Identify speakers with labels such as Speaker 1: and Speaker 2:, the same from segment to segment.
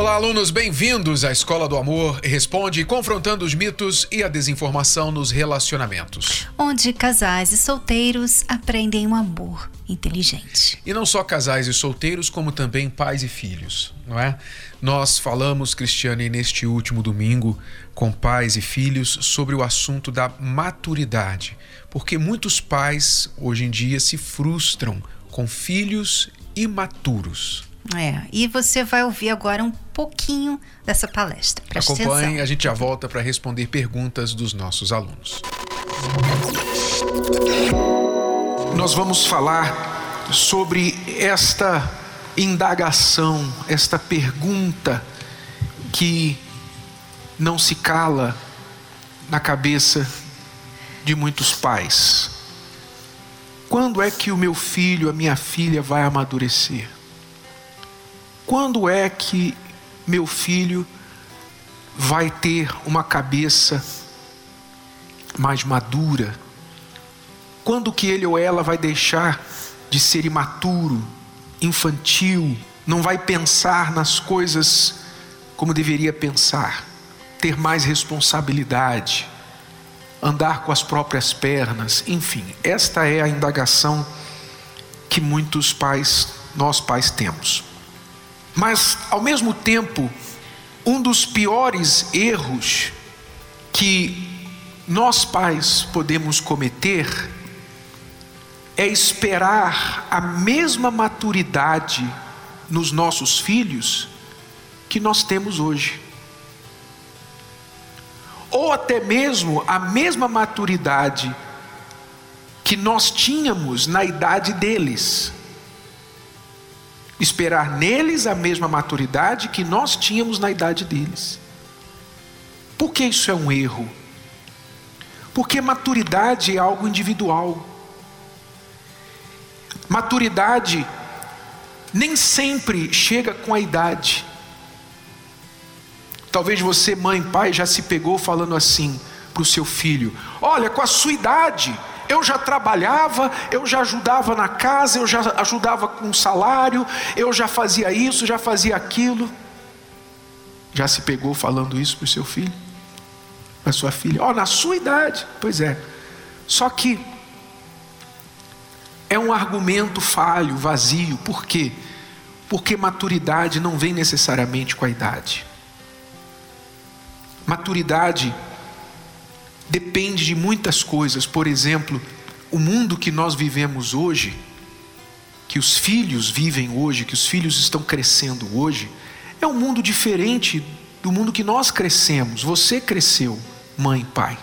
Speaker 1: Olá, alunos, bem-vindos à Escola do Amor Responde, confrontando os mitos e a desinformação nos relacionamentos.
Speaker 2: Onde casais e solteiros aprendem um amor inteligente.
Speaker 1: E não só casais e solteiros, como também pais e filhos, não é? Nós falamos, Cristiane, neste último domingo, com pais e filhos, sobre o assunto da maturidade, porque muitos pais hoje em dia se frustram com filhos imaturos.
Speaker 2: É, e você vai ouvir agora um pouquinho dessa palestra. Preste
Speaker 1: Acompanhe,
Speaker 2: atenção.
Speaker 1: a gente já volta para responder perguntas dos nossos alunos. Nós vamos falar sobre esta indagação, esta pergunta que não se cala na cabeça de muitos pais. Quando é que o meu filho, a minha filha vai amadurecer? Quando é que meu filho vai ter uma cabeça mais madura? Quando que ele ou ela vai deixar de ser imaturo, infantil, não vai pensar nas coisas como deveria pensar, ter mais responsabilidade, andar com as próprias pernas, enfim, esta é a indagação que muitos pais, nós pais temos. Mas, ao mesmo tempo, um dos piores erros que nós pais podemos cometer é esperar a mesma maturidade nos nossos filhos que nós temos hoje. Ou até mesmo a mesma maturidade que nós tínhamos na idade deles esperar neles a mesma maturidade que nós tínhamos na idade deles. Por que isso é um erro? Porque maturidade é algo individual. Maturidade nem sempre chega com a idade. Talvez você, mãe, pai, já se pegou falando assim para o seu filho: Olha, com a sua idade, eu já trabalhava, eu já ajudava na casa, eu já ajudava com salário, eu já fazia isso, já fazia aquilo. Já se pegou falando isso para o seu filho? Para sua filha? Ó, oh, na sua idade. Pois é. Só que é um argumento falho, vazio. Por quê? Porque maturidade não vem necessariamente com a idade. Maturidade depende de muitas coisas. Por exemplo, o mundo que nós vivemos hoje, que os filhos vivem hoje, que os filhos estão crescendo hoje, é um mundo diferente do mundo que nós crescemos. Você cresceu, mãe, pai.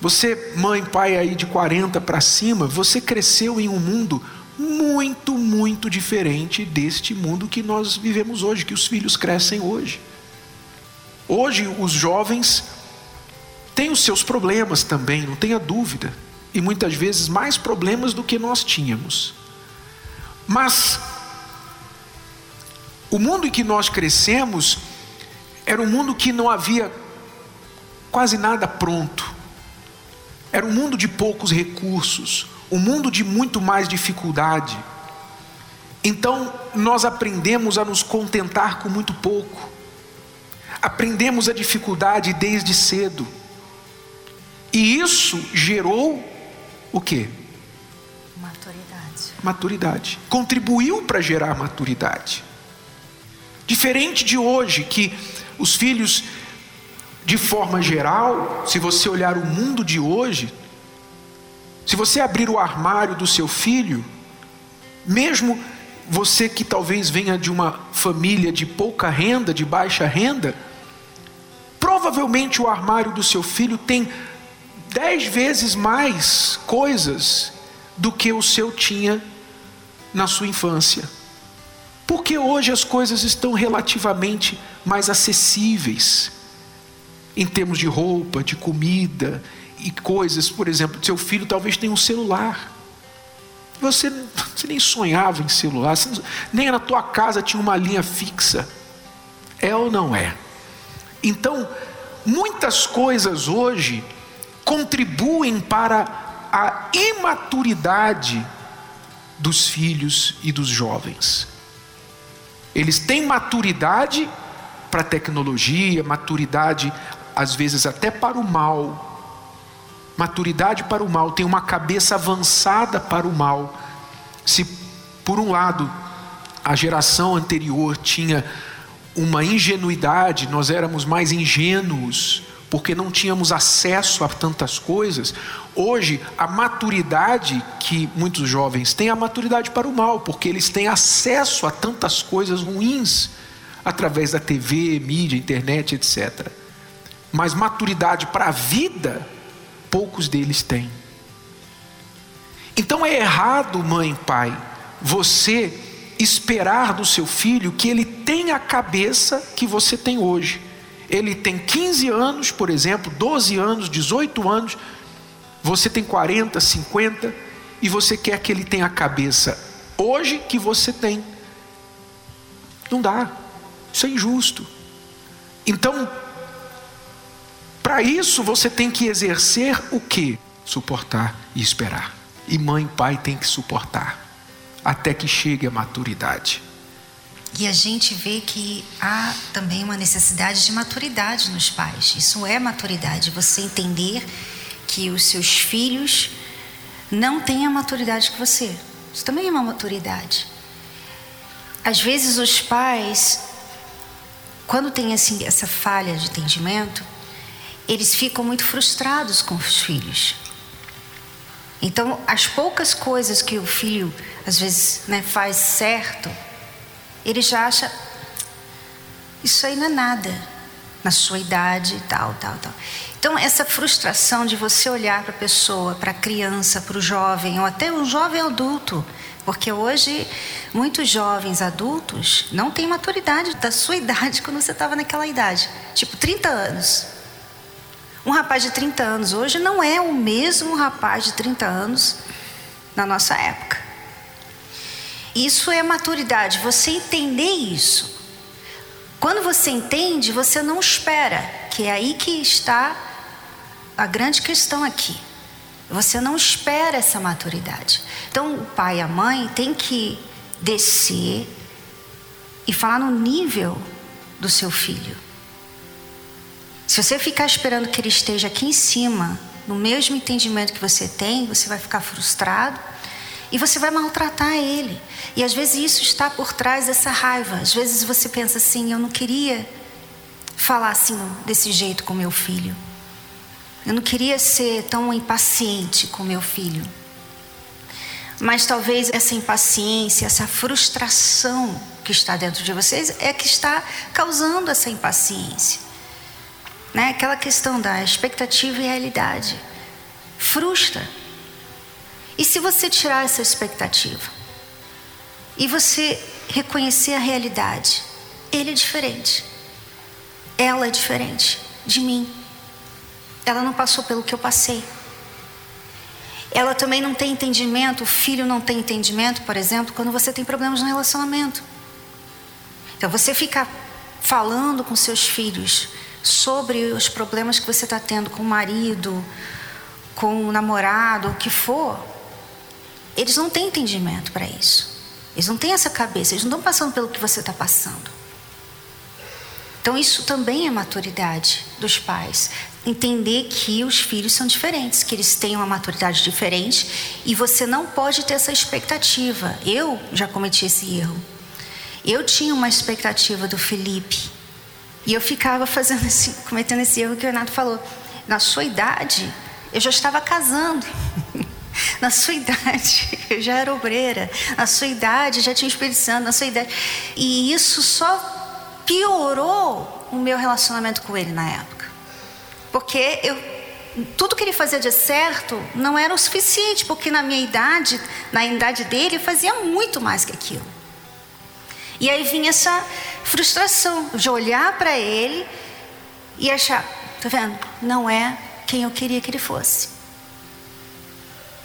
Speaker 1: Você, mãe, pai aí de 40 para cima, você cresceu em um mundo muito, muito diferente deste mundo que nós vivemos hoje, que os filhos crescem hoje. Hoje os jovens têm os seus problemas também, não tenha dúvida, e muitas vezes mais problemas do que nós tínhamos. Mas o mundo em que nós crescemos era um mundo que não havia quase nada pronto. Era um mundo de poucos recursos, um mundo de muito mais dificuldade. Então, nós aprendemos a nos contentar com muito pouco. Aprendemos a dificuldade desde cedo. E isso gerou o quê?
Speaker 2: Maturidade.
Speaker 1: Maturidade. Contribuiu para gerar maturidade. Diferente de hoje, que os filhos, de forma geral, se você olhar o mundo de hoje, se você abrir o armário do seu filho, mesmo você que talvez venha de uma família de pouca renda, de baixa renda, provavelmente o armário do seu filho tem dez vezes mais coisas do que o seu tinha na sua infância. Porque hoje as coisas estão relativamente mais acessíveis em termos de roupa, de comida e coisas, por exemplo, seu filho talvez tenha um celular. você, você nem sonhava em celular, nem na tua casa tinha uma linha fixa. É ou não é? Então, muitas coisas hoje contribuem para a imaturidade dos filhos e dos jovens. Eles têm maturidade para a tecnologia, maturidade às vezes até para o mal. Maturidade para o mal, tem uma cabeça avançada para o mal. Se por um lado a geração anterior tinha uma ingenuidade, nós éramos mais ingênuos, porque não tínhamos acesso a tantas coisas. Hoje, a maturidade que muitos jovens têm é a maturidade para o mal, porque eles têm acesso a tantas coisas ruins através da TV, mídia, internet, etc. Mas maturidade para a vida, poucos deles têm. Então é errado, mãe, pai, você esperar do seu filho que ele tenha a cabeça que você tem hoje ele tem 15 anos, por exemplo, 12 anos, 18 anos, você tem 40, 50, e você quer que ele tenha a cabeça hoje que você tem. Não dá, isso é injusto. Então, para isso você tem que exercer o que? Suportar e esperar. E mãe e pai tem que suportar até que chegue a maturidade.
Speaker 2: E a gente vê que há também uma necessidade de maturidade nos pais. Isso é maturidade, você entender que os seus filhos não têm a maturidade que você. Isso também é uma maturidade. Às vezes os pais, quando tem assim, essa falha de entendimento, eles ficam muito frustrados com os filhos. Então, as poucas coisas que o filho às vezes né, faz certo, ele já acha isso aí não é nada na sua idade, tal, tal, tal. Então essa frustração de você olhar para a pessoa, para a criança, para o jovem ou até um jovem adulto, porque hoje muitos jovens adultos não têm maturidade da sua idade quando você estava naquela idade, tipo 30 anos. Um rapaz de 30 anos hoje não é o mesmo rapaz de 30 anos na nossa época. Isso é maturidade, você entender isso. Quando você entende, você não espera, que é aí que está a grande questão aqui. Você não espera essa maturidade. Então, o pai e a mãe têm que descer e falar no nível do seu filho. Se você ficar esperando que ele esteja aqui em cima, no mesmo entendimento que você tem, você vai ficar frustrado e você vai maltratar ele. E às vezes isso está por trás dessa raiva. Às vezes você pensa assim: eu não queria falar assim desse jeito com meu filho. Eu não queria ser tão impaciente com meu filho. Mas talvez essa impaciência, essa frustração que está dentro de vocês é que está causando essa impaciência. Né? Aquela questão da expectativa e realidade. Frustra. E se você tirar essa expectativa e você reconhecer a realidade, ele é diferente. Ela é diferente de mim. Ela não passou pelo que eu passei. Ela também não tem entendimento, o filho não tem entendimento, por exemplo, quando você tem problemas no relacionamento. Então você fica falando com seus filhos sobre os problemas que você está tendo com o marido, com o namorado, o que for, eles não têm entendimento para isso. Eles não têm essa cabeça, eles não estão passando pelo que você está passando. Então, isso também é maturidade dos pais. Entender que os filhos são diferentes, que eles têm uma maturidade diferente e você não pode ter essa expectativa. Eu já cometi esse erro. Eu tinha uma expectativa do Felipe e eu ficava fazendo esse, cometendo esse erro que o Renato falou. Na sua idade, eu já estava casando. Na sua idade, eu já era obreira. Na sua idade, já tinha Santo. Na sua idade. E isso só piorou o meu relacionamento com ele na época. Porque eu, tudo que ele fazia de certo não era o suficiente, porque na minha idade, na idade dele, eu fazia muito mais que aquilo. E aí vinha essa frustração de olhar para ele e achar, tá vendo? Não é quem eu queria que ele fosse.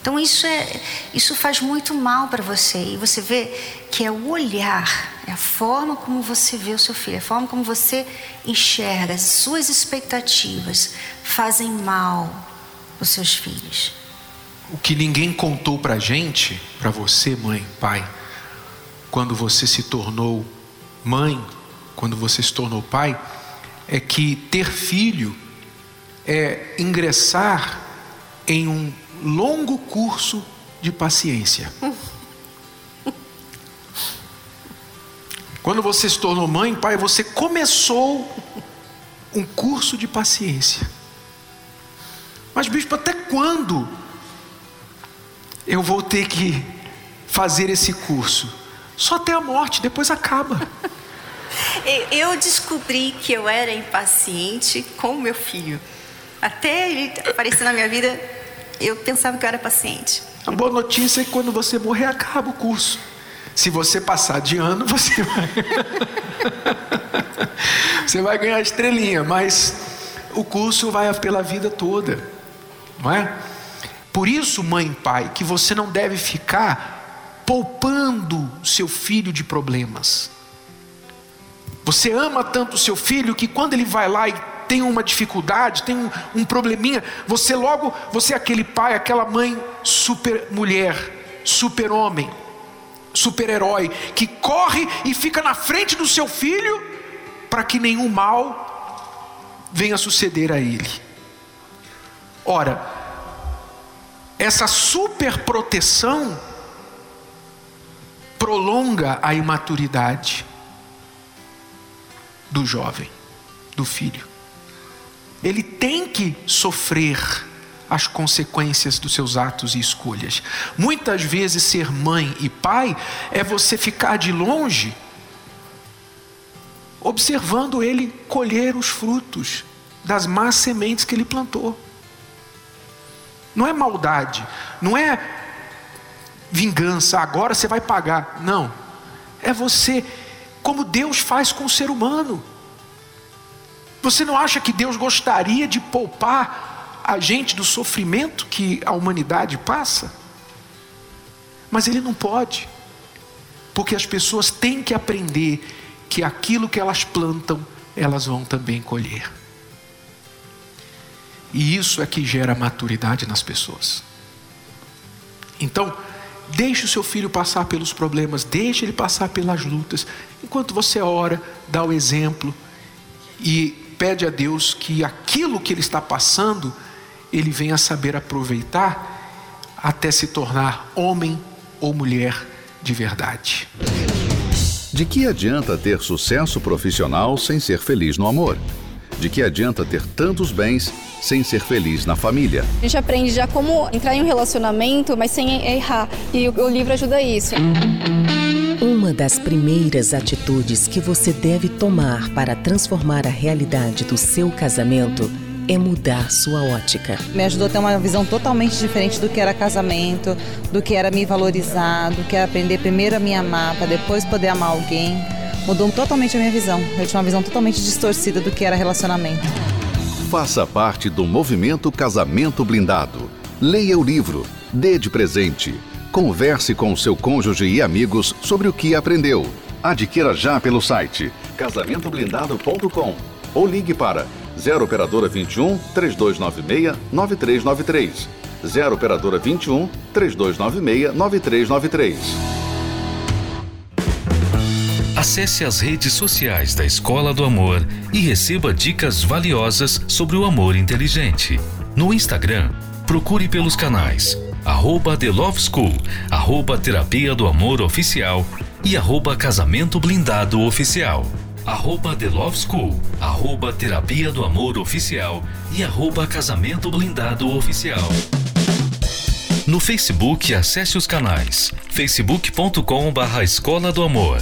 Speaker 2: Então isso é isso faz muito mal para você e você vê que é o olhar, é a forma como você vê o seu filho, é a forma como você enxerga, as suas expectativas fazem mal os seus filhos.
Speaker 1: O que ninguém contou para gente, para você, mãe, pai, quando você se tornou mãe, quando você se tornou pai, é que ter filho é ingressar em um longo curso de paciência. Quando você se tornou mãe, pai, você começou um curso de paciência. Mas, bispo, até quando eu vou ter que fazer esse curso? Só até a morte, depois acaba.
Speaker 2: Eu descobri que eu era impaciente com meu filho. Até ele aparecer na minha vida, eu pensava que eu era paciente.
Speaker 1: A boa notícia é que quando você morrer, acaba o curso. Se você passar de ano, você vai. você vai ganhar estrelinha, mas o curso vai pela vida toda, não é? Por isso, mãe e pai, que você não deve ficar poupando seu filho de problemas. Você ama tanto o seu filho que quando ele vai lá e tem uma dificuldade, tem um, um probleminha, você logo, você é aquele pai, aquela mãe super mulher, super homem, super herói, que corre e fica na frente do seu filho para que nenhum mal venha suceder a ele. Ora, essa super proteção prolonga a imaturidade do jovem, do filho ele tem que sofrer as consequências dos seus atos e escolhas. Muitas vezes, ser mãe e pai é você ficar de longe, observando ele colher os frutos das más sementes que ele plantou. Não é maldade, não é vingança, agora você vai pagar. Não. É você, como Deus faz com o ser humano. Você não acha que Deus gostaria de poupar a gente do sofrimento que a humanidade passa? Mas Ele não pode, porque as pessoas têm que aprender que aquilo que elas plantam, elas vão também colher. E isso é que gera maturidade nas pessoas. Então, deixe o seu filho passar pelos problemas, deixe ele passar pelas lutas, enquanto você ora, dá o exemplo e pede a Deus que aquilo que ele está passando, ele venha saber aproveitar até se tornar homem ou mulher de verdade.
Speaker 3: De que adianta ter sucesso profissional sem ser feliz no amor? De que adianta ter tantos bens sem ser feliz na família?
Speaker 4: A gente aprende já como entrar em um relacionamento, mas sem errar. E o livro ajuda isso.
Speaker 5: Uma das primeiras atitudes que você deve tomar para transformar a realidade do seu casamento é mudar sua ótica.
Speaker 6: Me ajudou a ter uma visão totalmente diferente do que era casamento, do que era me valorizar, do que era aprender primeiro a me amar, para depois poder amar alguém. Mudou totalmente a minha visão. Eu tinha uma visão totalmente distorcida do que era relacionamento.
Speaker 3: Faça parte do movimento Casamento Blindado. Leia o livro, dê de presente Converse com seu cônjuge e amigos sobre o que aprendeu. Adquira já pelo site casamentoblindado.com ou ligue para 0 operadora 21 3296 9393. 0 operadora 21 3296 9393.
Speaker 7: Acesse as redes sociais da Escola do Amor e receba dicas valiosas sobre o amor inteligente. No Instagram, procure pelos canais arroba The Love School, arroba Terapia do Amor Oficial e arroba Casamento Blindado Oficial. Arroba The Love School, arroba Terapia do Amor Oficial e arroba Casamento Blindado Oficial. No Facebook, acesse os canais facebook.com barra Escola do Amor,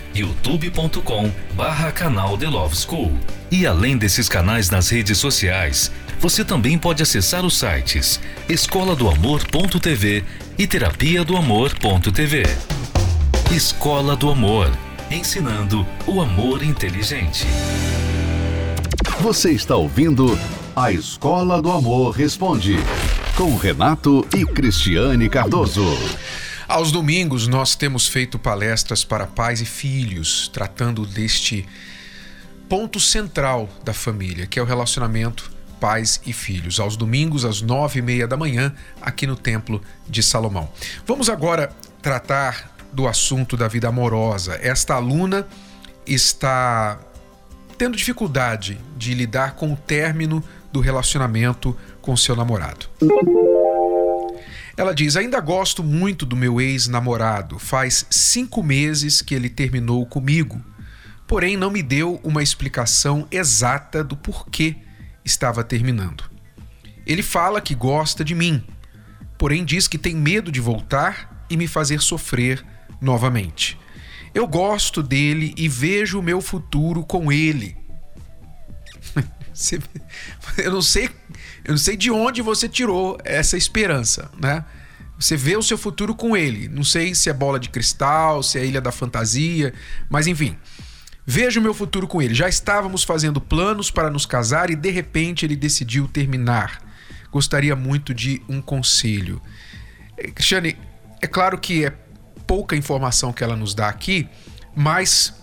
Speaker 7: youtube.com barra canal The Love School. E além desses canais nas redes sociais, você também pode acessar os sites escola do amor.tv e terapia do amor.tv. Escola do Amor, ensinando o amor inteligente.
Speaker 3: Você está ouvindo A Escola do Amor Responde, com Renato e Cristiane Cardoso.
Speaker 1: Aos domingos, nós temos feito palestras para pais e filhos, tratando deste ponto central da família, que é o relacionamento pais e filhos. Aos domingos, às nove e meia da manhã, aqui no Templo de Salomão. Vamos agora tratar do assunto da vida amorosa. Esta aluna está tendo dificuldade de lidar com o término do relacionamento com seu namorado. Ela diz: Ainda gosto muito do meu ex-namorado. Faz cinco meses que ele terminou comigo. Porém, não me deu uma explicação exata do porquê estava terminando. Ele fala que gosta de mim, porém diz que tem medo de voltar e me fazer sofrer novamente. Eu gosto dele e vejo o meu futuro com ele. eu não sei, eu não sei de onde você tirou essa esperança, né? Você vê o seu futuro com ele. Não sei se é bola de cristal, se é ilha da fantasia, mas enfim. Vejo o meu futuro com ele. Já estávamos fazendo planos para nos casar e de repente ele decidiu terminar. Gostaria muito de um conselho. Eh, Cristiane, é claro que é pouca informação que ela nos dá aqui, mas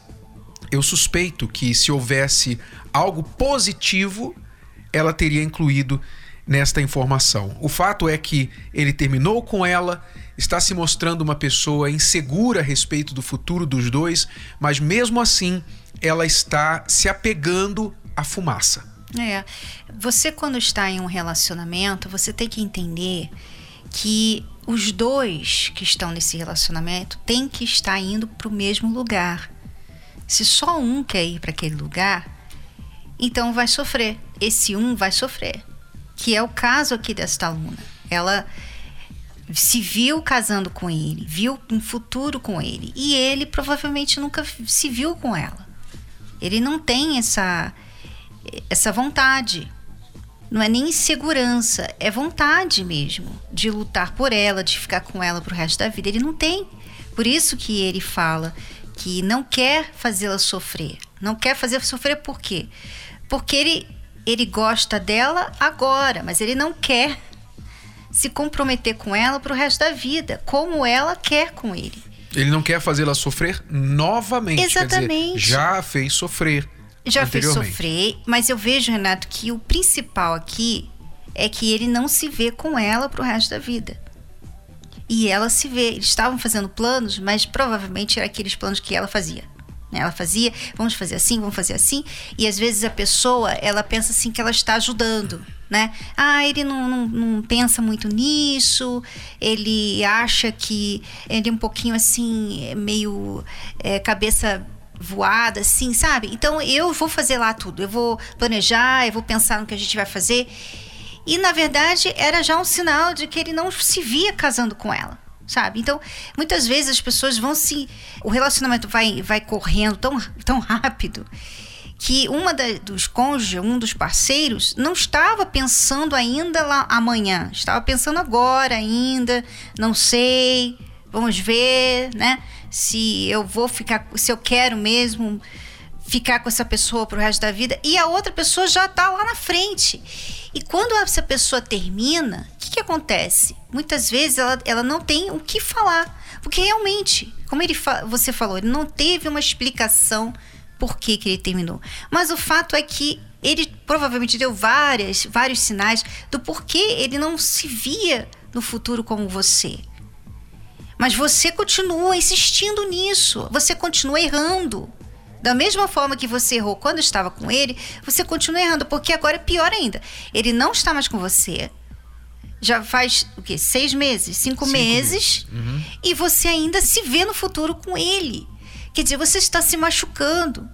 Speaker 1: eu suspeito que se houvesse algo positivo, ela teria incluído nesta informação. O fato é que ele terminou com ela, está se mostrando uma pessoa insegura a respeito do futuro dos dois, mas mesmo assim ela está se apegando à fumaça.
Speaker 2: É. Você, quando está em um relacionamento, você tem que entender que os dois que estão nesse relacionamento têm que estar indo para o mesmo lugar. Se só um quer ir para aquele lugar, então vai sofrer. Esse um vai sofrer que é o caso aqui desta aluna. Ela se viu casando com ele, viu um futuro com ele, e ele provavelmente nunca se viu com ela. Ele não tem essa essa vontade. Não é nem insegurança, é vontade mesmo de lutar por ela, de ficar com ela pro resto da vida. Ele não tem. Por isso que ele fala que não quer fazê-la sofrer. Não quer fazer sofrer por quê? Porque ele ele gosta dela agora, mas ele não quer se comprometer com ela para o resto da vida, como ela quer com ele.
Speaker 1: Ele não quer fazê-la sofrer novamente.
Speaker 2: Exatamente.
Speaker 1: Dizer, já fez sofrer.
Speaker 2: Já fez sofrer, mas eu vejo, Renato, que o principal aqui é que ele não se vê com ela para o resto da vida. E ela se vê. Eles estavam fazendo planos, mas provavelmente eram aqueles planos que ela fazia. Né? Ela fazia, vamos fazer assim, vamos fazer assim. E às vezes a pessoa, ela pensa assim que ela está ajudando, né? Ah, ele não, não, não pensa muito nisso, ele acha que ele é um pouquinho assim, meio é, cabeça voada, assim, sabe? Então eu vou fazer lá tudo, eu vou planejar, eu vou pensar no que a gente vai fazer. E na verdade era já um sinal de que ele não se via casando com ela sabe? Então, muitas vezes as pessoas vão se. O relacionamento vai, vai correndo tão, tão rápido que uma da, dos cônjuges, um dos parceiros, não estava pensando ainda lá amanhã, estava pensando agora ainda, não sei, vamos ver, né? Se eu vou ficar, se eu quero mesmo ficar com essa pessoa pro resto da vida, e a outra pessoa já está lá na frente. E quando essa pessoa termina, o que, que acontece? Muitas vezes ela, ela não tem o que falar. Porque realmente, como ele fa você falou, ele não teve uma explicação por que, que ele terminou. Mas o fato é que ele provavelmente deu várias, vários sinais do porquê ele não se via no futuro como você. Mas você continua insistindo nisso, você continua errando. Da mesma forma que você errou quando estava com ele, você continua errando, porque agora é pior ainda. Ele não está mais com você. Já faz o quê? Seis meses, cinco, cinco meses, meses. Uhum. e você ainda se vê no futuro com ele. Quer dizer, você está se machucando.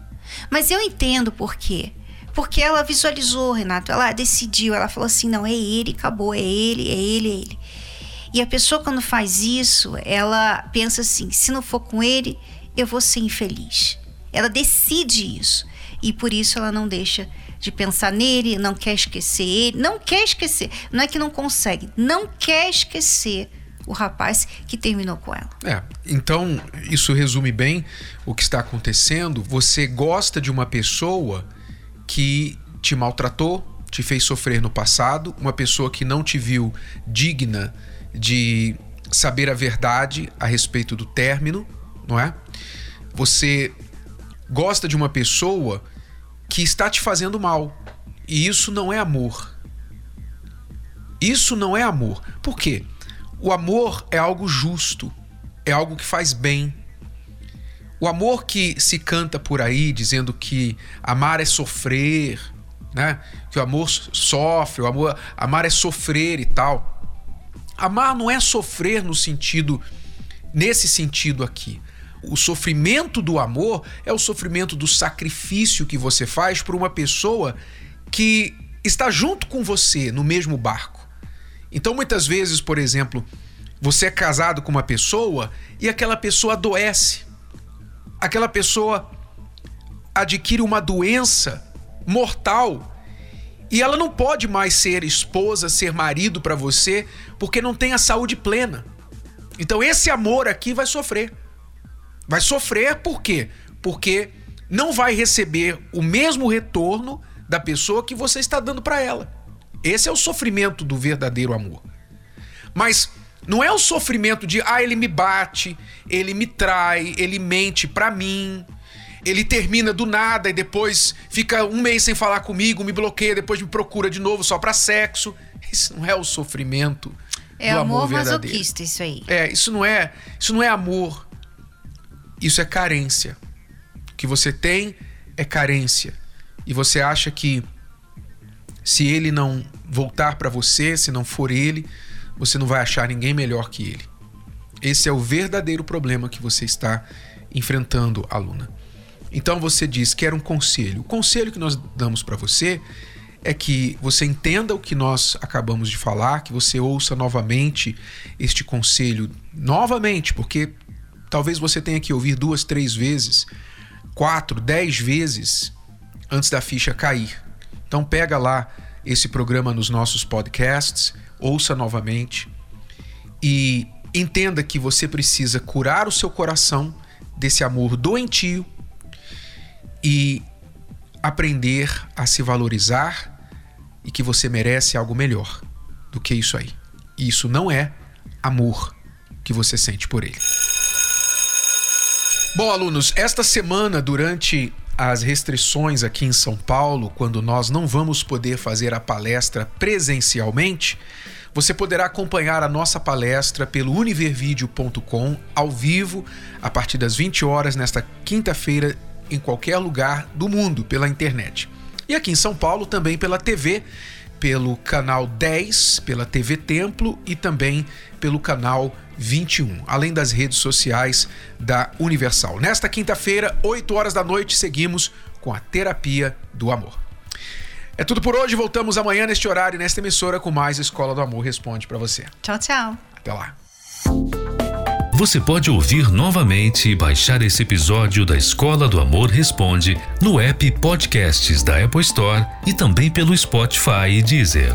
Speaker 2: Mas eu entendo por quê. Porque ela visualizou, Renato, ela decidiu, ela falou assim: não, é ele, acabou, é ele, é ele, é ele. E a pessoa, quando faz isso, ela pensa assim: se não for com ele, eu vou ser infeliz. Ela decide isso. E por isso ela não deixa de pensar nele, não quer esquecer ele, não quer esquecer. Não é que não consegue, não quer esquecer o rapaz que terminou com ela.
Speaker 1: É, então isso resume bem o que está acontecendo. Você gosta de uma pessoa que te maltratou, te fez sofrer no passado, uma pessoa que não te viu digna de saber a verdade a respeito do término, não é? Você gosta de uma pessoa que está te fazendo mal. E isso não é amor. Isso não é amor. Por quê? O amor é algo justo, é algo que faz bem. O amor que se canta por aí dizendo que amar é sofrer, né? Que o amor sofre, o amor, amar é sofrer e tal. Amar não é sofrer no sentido nesse sentido aqui. O sofrimento do amor é o sofrimento do sacrifício que você faz por uma pessoa que está junto com você no mesmo barco. Então, muitas vezes, por exemplo, você é casado com uma pessoa e aquela pessoa adoece. Aquela pessoa adquire uma doença mortal e ela não pode mais ser esposa, ser marido para você, porque não tem a saúde plena. Então esse amor aqui vai sofrer. Vai sofrer por quê? Porque não vai receber o mesmo retorno da pessoa que você está dando para ela. Esse é o sofrimento do verdadeiro amor. Mas não é o sofrimento de, ah, ele me bate, ele me trai, ele mente para mim, ele termina do nada e depois fica um mês sem falar comigo, me bloqueia, depois me procura de novo só para sexo. Isso não é o sofrimento
Speaker 2: é
Speaker 1: do
Speaker 2: amor,
Speaker 1: amor verdadeiro.
Speaker 2: masoquista isso aí.
Speaker 1: É, isso não é, isso não é amor. Isso é carência. O que você tem é carência. E você acha que se ele não voltar para você, se não for ele, você não vai achar ninguém melhor que ele. Esse é o verdadeiro problema que você está enfrentando, aluna. Então você diz: quer um conselho. O conselho que nós damos para você é que você entenda o que nós acabamos de falar, que você ouça novamente este conselho, novamente, porque talvez você tenha que ouvir duas, três vezes, quatro, dez vezes antes da ficha cair. Então pega lá esse programa nos nossos podcasts, ouça novamente e entenda que você precisa curar o seu coração desse amor doentio e aprender a se valorizar e que você merece algo melhor do que isso aí. E isso não é amor que você sente por ele. Bom, alunos, esta semana, durante as restrições aqui em São Paulo, quando nós não vamos poder fazer a palestra presencialmente, você poderá acompanhar a nossa palestra pelo univervideo.com ao vivo a partir das 20 horas nesta quinta-feira em qualquer lugar do mundo pela internet. E aqui em São Paulo também pela TV, pelo canal 10, pela TV Templo e também pelo canal 21, além das redes sociais da Universal. Nesta quinta-feira, 8 horas da noite, seguimos com a terapia do amor. É tudo por hoje, voltamos amanhã neste horário, nesta emissora, com mais Escola do Amor Responde para você.
Speaker 2: Tchau, tchau.
Speaker 1: Até lá.
Speaker 7: Você pode ouvir novamente e baixar esse episódio da Escola do Amor Responde no app Podcasts da Apple Store e também pelo Spotify e Deezer.